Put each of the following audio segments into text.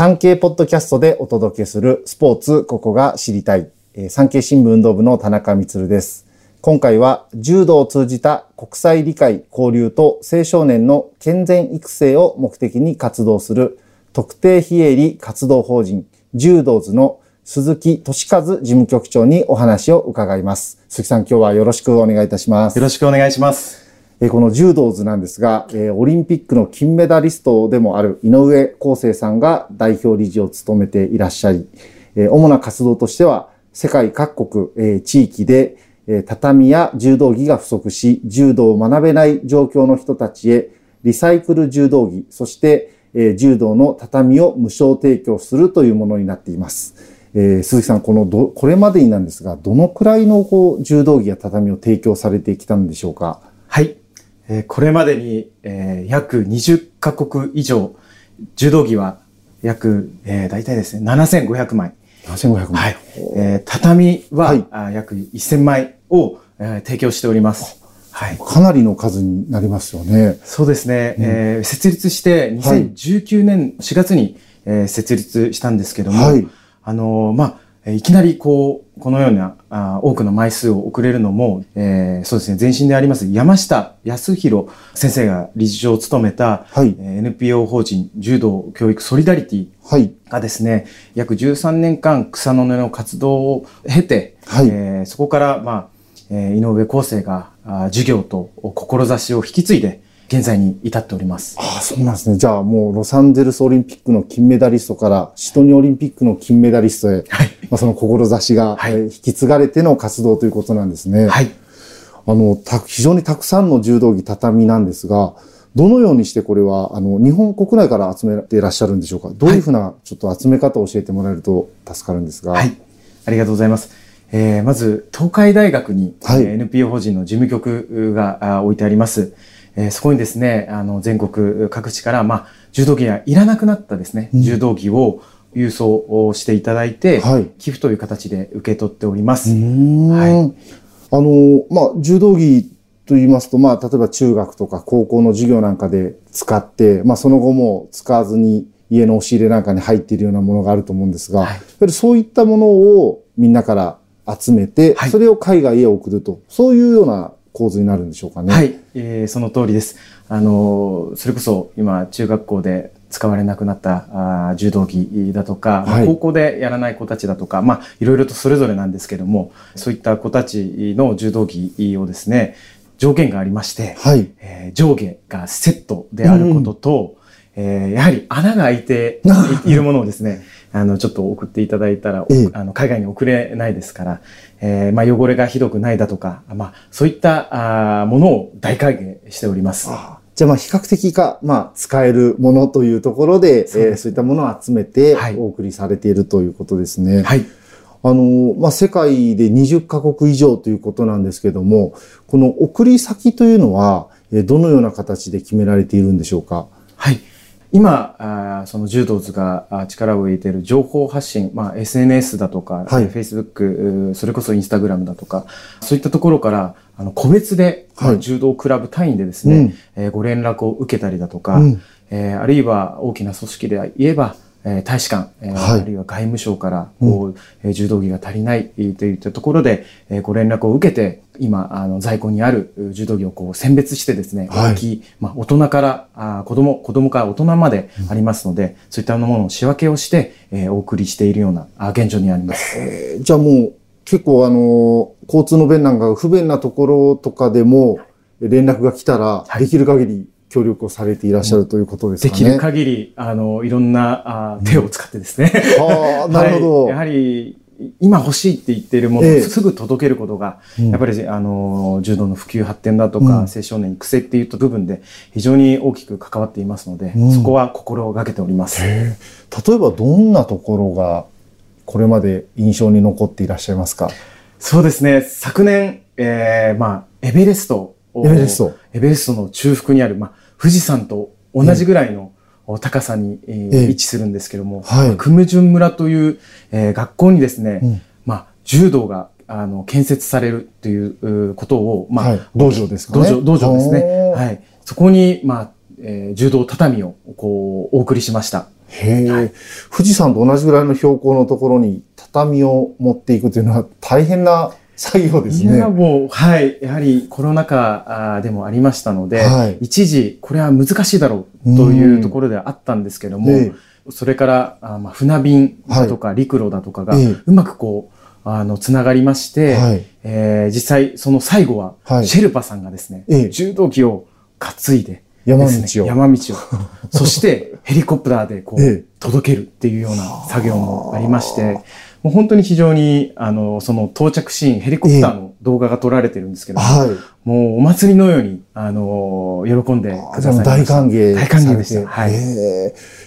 産経ポッドキャストでお届けするスポーツここが知りたい。産経新聞運動部の田中光です。今回は柔道を通じた国際理解、交流と青少年の健全育成を目的に活動する特定非営利活動法人柔道図の鈴木俊和事務局長にお話を伺います。鈴木さん、今日はよろしくお願いいたします。よろしくお願いします。この柔道図なんですが、オリンピックの金メダリストでもある井上康生さんが代表理事を務めていらっしゃり、主な活動としては世界各国、地域で畳や柔道着が不足し、柔道を学べない状況の人たちへリサイクル柔道着、そして柔道の畳を無償提供するというものになっています。えー、鈴木さん、このど、これまでになんですが、どのくらいのこう柔道着や畳を提供されてきたんでしょうか？えー、これまでに、えー、約20カ国以上、柔道着は約、えー、大体ですね、7500枚。7500枚。はい。えー、畳は、はい、あ約1000枚を、えー、提供しております。はい。かなりの数になりますよね。そうですね。うん、えー、設立して2019年4月に、はい、えー、設立したんですけども、はいあのまあ、いきなりこう、このようなあ多くの枚数を送れるのも、えー、そうですね、前身であります山下康弘先生が理事長を務めた、はい、NPO 法人柔道教育ソリダリティがですね、はい、約13年間草の根の活動を経て、はい、えー、そこから、まあ、えー、井上康生があ授業と志を引き継いで、現在に至っております。ああ、そうなんですね。じゃあもうロサンゼルスオリンピックの金メダリストからシドニーオリンピックの金メダリストへ、はい、まあその志が、はい、引き継がれての活動ということなんですね。はい。あの、た非常にたくさんの柔道着畳なんですが、どのようにしてこれは、あの、日本国内から集めていらっしゃるんでしょうか？どういうふうな、ちょっと集め方を教えてもらえると助かるんですが。はい。ありがとうございます。えー、まず、東海大学に、はい、NPO 法人の事務局が置いてあります。えー、そこにですね、あの、全国各地から、まあ、柔道着がいらなくなったですね、うん、柔道着を郵送をしていただいて、はい、寄付という形で受け取っております。はい。あの、まあ、柔道着と言いますと、まあ、例えば中学とか高校の授業なんかで使って、まあ、その後も使わずに家の押し入れなんかに入っているようなものがあると思うんですが、はい、そういったものをみんなから集めて、はい、それを海外へ送ると、そういうような構図になるんでしょうかね。はい、えー、その通りです。あの、それこそ今中学校で使われなくなったあ柔道着だとか、はい、高校でやらない子たちだとか、まあ、いろいろとそれぞれなんですけども、そういった子たちの柔道着をですね、条件がありまして、はい、えー、上下がセットであることと、うん、えー、やはり穴が開いているものをですね、あの、ちょっと送っていただいたら、ええ、あの、海外に送れないですから、えー、まあ、汚れがひどくないだとか、まあ、そういったあものを大歓迎しております。じゃあ、まあ、比較的か、まあ、使えるものというところで、そう,、えー、そういったものを集めて、お送りされているということですね。はい。あの、まあ、世界で20カ国以上ということなんですけども、この送り先というのは、どのような形で決められているんでしょうか？はい。今あその柔道図が力を入れている情報発信、まあ、SNS だとか、はい、Facebook それこそ Instagram だとかそういったところからあの個別で、はい、柔道クラブ単位でですね、うん、えー、ご連絡を受けたりだとか、うん、えー、あるいは大きな組織で言えばえー、大使館、えーはい、あるいは外務省からこう、うん、柔道着が足りないといったところで、えー、ご連絡を受けて、今、あの在庫にある柔道着をこう選別してですね、はい、大きい、まあ、大人からあ子供、子供から大人までありますので、うん、そういったものの仕分けをして、えー、お送りしているようなあ現状にあります。えー、じゃあもう結構あの、交通の便なんか不便なところとかでも連絡が来たら、できる限り協力をされていらっしゃるということですかね。できる限り、あの、いろんなあ手を使ってですね。ああ、なるほど、はい、やはり、今欲しいって言っているものをすぐ届けることが、ええ、やっぱり、あの、柔道の普及発展だとか、うん、青少年育成っていった部分で非常に大きく関わっていますので、うん、そこは心がけております。例えばどんなところがこれまで印象に残っていらっしゃいますか？そうですね。昨年、えー、まあ、エベレストエベレスト。エベレストの中腹にある、まあ、富士山と同じぐらいの高さに、えー、位置するんですけども、はい、クムジュン村という、えー、学校にですね、うん、まあ、柔道があの建設されるということを、まあ、はい、道場ですかね。道場、道場ですね。はい。そこに、まあ、えー、柔道畳をこう、お送りしました。へえ、はい、富士山と同じぐらいの標高のところに畳を持っていくというのは大変な作業ですね。いや、もう、はい。やはりコロナ禍でもありましたので、はい、一時、これは難しいだろうというところではあったんですけども、それから、あまあ、船便だとか陸路だとかが、うまくこう、あの、つながりまして、はい、えー、実際、その最後は、シェルパさんがですね、柔道着を担いで、山道を。山道を。そして、ヘリコプターでこう、届けるっていうような作業もありまして、もう本当に非常に、あの、その到着シーン、ヘリコプターの動画が撮られてるんですけども、はい、もうお祭りのように、あの、喜んでくださいま大歓迎。大歓迎でした。はい。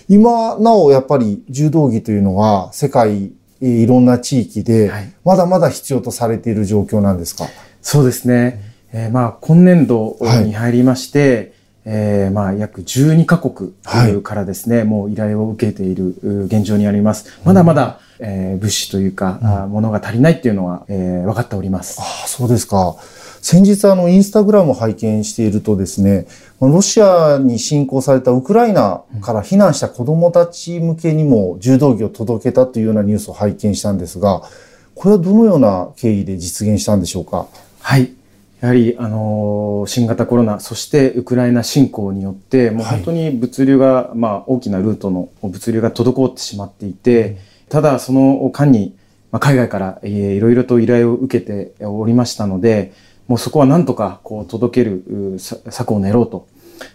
今なおやっぱり柔道着というのは世界いろんな地域で、まだまだ必要とされている状況なんですか、そうですね。えー、まあ、今年度に入りまして、はい、えー、まあ、約12カ国からですね、はい、もう依頼を受けている現状にあります。まだまだ、うん、えー、物資というか、うん、ものが足りないっていうのは、えー、分かっております。ああ、そうですか。先日あのインスタグラムを拝見しているとですね、ロシアに侵攻されたウクライナから避難した子供たち向けにも柔道着を届けたというようなニュースを拝見したんですが、これはどのような経緯で実現したんでしょうか？はい。やはり、あの新型コロナ、そしてウクライナ侵攻によって、もう本当に物流が、はい、まあ、大きなルートの物流が滞ってしまっていて、ただ、その間に、まあ、海外から、えー、いろいろと依頼を受けておりましたので、もうそこはなんとかこう届ける策を練ろうと。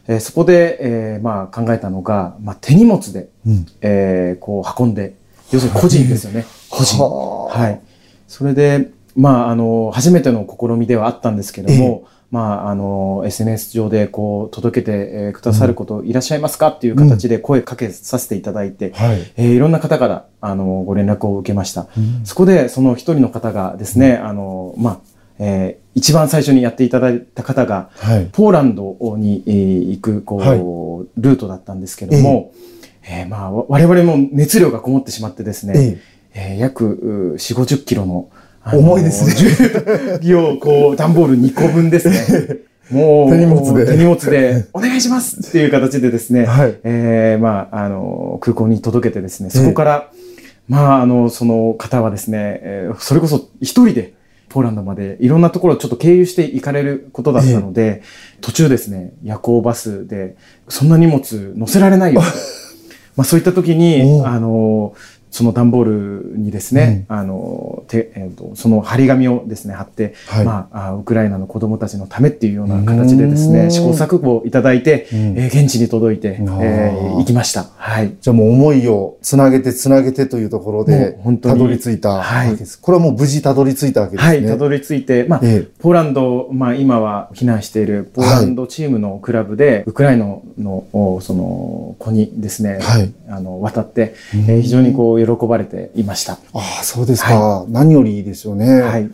えー、そこで、えー、まあ考えたのが、まあ、手荷物で、うん、えー、こう運んで、要するに個人ですよね。個人。はい。それで、まあ、あの、初めての試みではあったんですけども、まあ、あの、SNS 上でこう、届けて、えー、くださることいらっしゃいますかっていう形で声かけさせていただいて、うんはい、えー、いろんな方から、あの、ご連絡を受けました。うん、そこで、その一人の方がですね、あの、まあ、えー、一番最初にやっていただいた方が、はい、ポーランドに、えー、行く、こう、はい、ルートだったんですけども、えー、えー、まあ、我々も熱量がこもってしまってですね、えー、えー、約4、50キロの、重いですね。重を、こう、段ボール2個分ですね。もう、手荷物で。手荷物で、お願いしますっていう形でですね、はい、えー、まあ、あの、空港に届けてですね、そこから、まあ、あの、その方はですね、えー、それこそ一人で、ポーランドまでいろんなところをちょっと経由して行かれることだったので、えー、途中ですね、夜行バスで、そんな荷物乗せられないよと。まあそういった時に、あの、その段ボールにですね、うん、あの、て、えっ、ー、と、その張り紙をですね、貼って、はい、まあウクライナの子供たちのためっていうような形でですね、試行錯誤をいただいて、うん、えー、現地に届いて、えー、行きました。はい。じゃあもう思いをつなげてつなげてというところで、本当にたどり着いたはい。これはもう無事たどり着いたわけですね。はい、たどり着いて、まあ、えー、ポーランド、まあ今は避難しているポーランドチームのクラブで、はい、ウクライナの、その、子にですね、はい、あの、渡って、えー、非常にこう、喜ばれていました。ああ、そうですか、はい、何よりいいですよね。はい。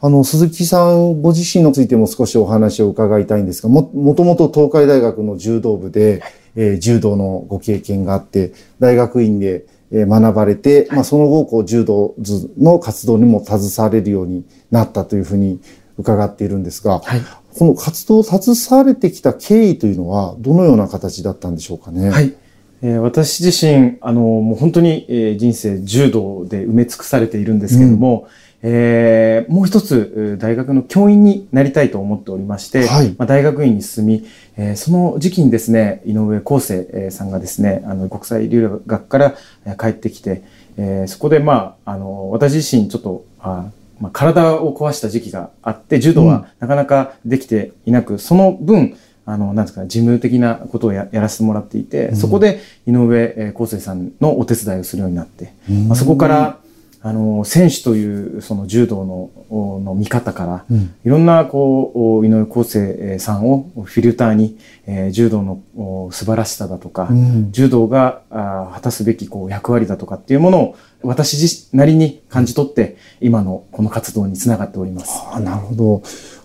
あの、鈴木さんご自身についても少しお話を伺いたいんですが、も、もともと東海大学の柔道部で、はい、えー、柔道のご経験があって、大学院で、えー、学ばれて、はい、まあ、その後、こう、柔道図の活動にも携われるようになったというふうに伺っているんですが、はい、この活動を携われてきた経緯というのは、どのような形だったんでしょうかね。はい。えー、私自身、あの、もう本当に、えー、人生柔道で埋め尽くされているんですけども、うん、えー、もう一つ、大学の教員になりたいと思っておりまして、はい、まあ、大学院に進み、えー、その時期にですね、井上康生さんがですね、あの、国際留学から帰ってきて、えー、そこで、まあ、あの、私自身ちょっと、あまあ、体を壊した時期があって、柔道はなかなかできていなく、うん、その分、あの、なんですか、事務的なことをややらせてもらっていて、うん、そこで井上康生さんのお手伝いをするようになって、まあ、そこから、あの、選手というその柔道のの見方から、うん、いろんなこう、井上康生さんをフィルターに、えー、柔道の素晴らしさだとか、うん、柔道があ果たすべきこう役割だとかっていうものを私自なりに感じ取って、今のこの活動につながっております。あなるほど。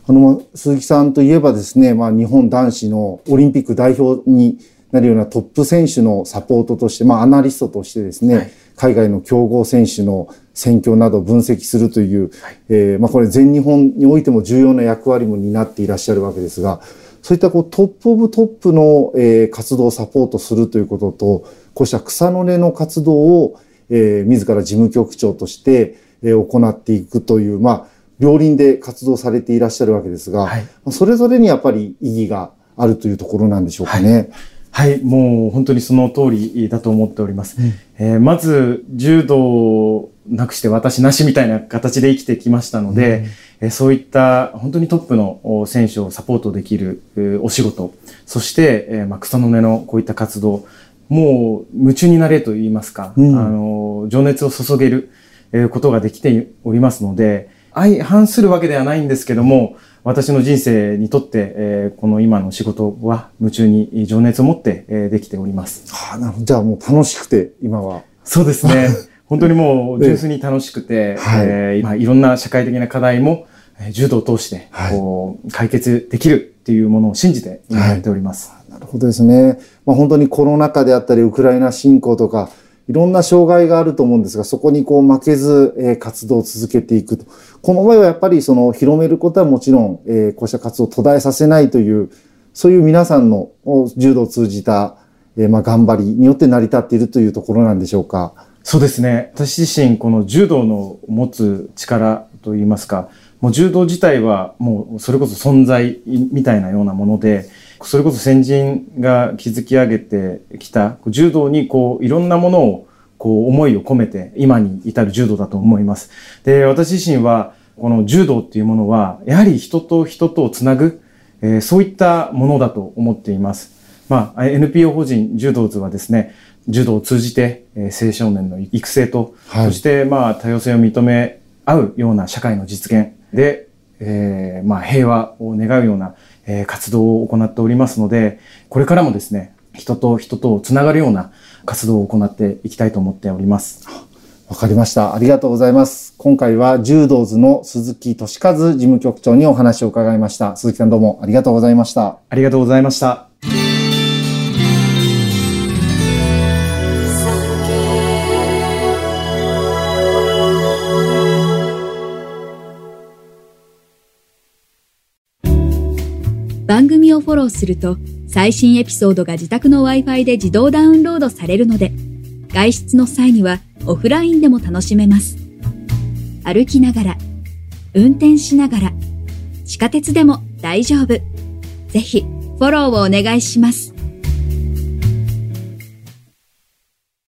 あの、鈴木さんといえばですね、まあ、日本男子のオリンピック代表になるようなトップ選手のサポートとして、まあ、アナリストとしてですね、はい、海外の強豪選手の戦況などを分析するという、はい、えー、まあ、これ全日本においても重要な役割も担っていらっしゃるわけですが、そういったこうトップオブトップの、えー、活動をサポートするということと、こうした草の根の活動を、えー、自ら事務局長として、えー、行っていくという、まあ、両輪で活動されていらっしゃるわけですが、はい、それぞれにやっぱり意義があるというところなんでしょうかね。はい、はい、もう本当にその通りだと思っております。うん、えー、まず、柔道なくして私なしみたいな形で生きてきましたので、うん、そういった本当にトップの選手をサポートできるお仕事、そして、まあ、草の根のこういった活動、もう夢中になれと言いますか、うん、あの、情熱を注げることができておりますので、相反するわけではないんですけども、私の人生にとって、えー、この今の仕事は夢中に情熱を持って、えー、できております。はあ、なるほど。じゃあもう楽しくて、今は。そうですね。本当にもう純粋に楽しくて、はいえー、今いろんな社会的な課題も、柔道を通して、こう、解決できるっていうものを信じて今やっております。はい、なるほどですね。まあ本当にコロナ禍であったり、ウクライナ侵攻とか、いろんな障害があると思うんですが、そこにこう負けず、えー、活動を続けていくと。この思いはやっぱりその広めることはもちろん、えー、こうした活動を途絶えさせないという、そういう皆さんの柔道を通じた、えー、まあ頑張りによって成り立っているというところなんでしょうか？そうですね。私自身、この柔道の持つ力といいますか、もう柔道自体はもうそれこそ存在みたいなようなもので、それこそ先人が築き上げてきた柔道にこういろんなものをこう思いを込めて今に至る柔道だと思います。で、私自身はこの柔道っていうものはやはり人と人とをつなぐ、えー、そういったものだと思っています。まあ、NPO 法人柔道図はですね、柔道を通じて、えー、青少年の育成と、はい、そしてまあ多様性を認め合うような社会の実現で、えー、まあ平和を願うような、えー、活動を行っておりますので、これからもですね、人と人とつながるような活動を行っていきたいと思っております。わかりました。ありがとうございます。今回は柔道図の鈴木俊和事務局長にお話を伺いました。鈴木さんどうもありがとうございました。ありがとうございました。番組をフォローすると最新エピソードが自宅の Wi-Fi で自動ダウンロードされるので外出の際にはオフラインでも楽しめます。歩きながら、運転しながら、地下鉄でも大丈夫。ぜひフォローをお願いします。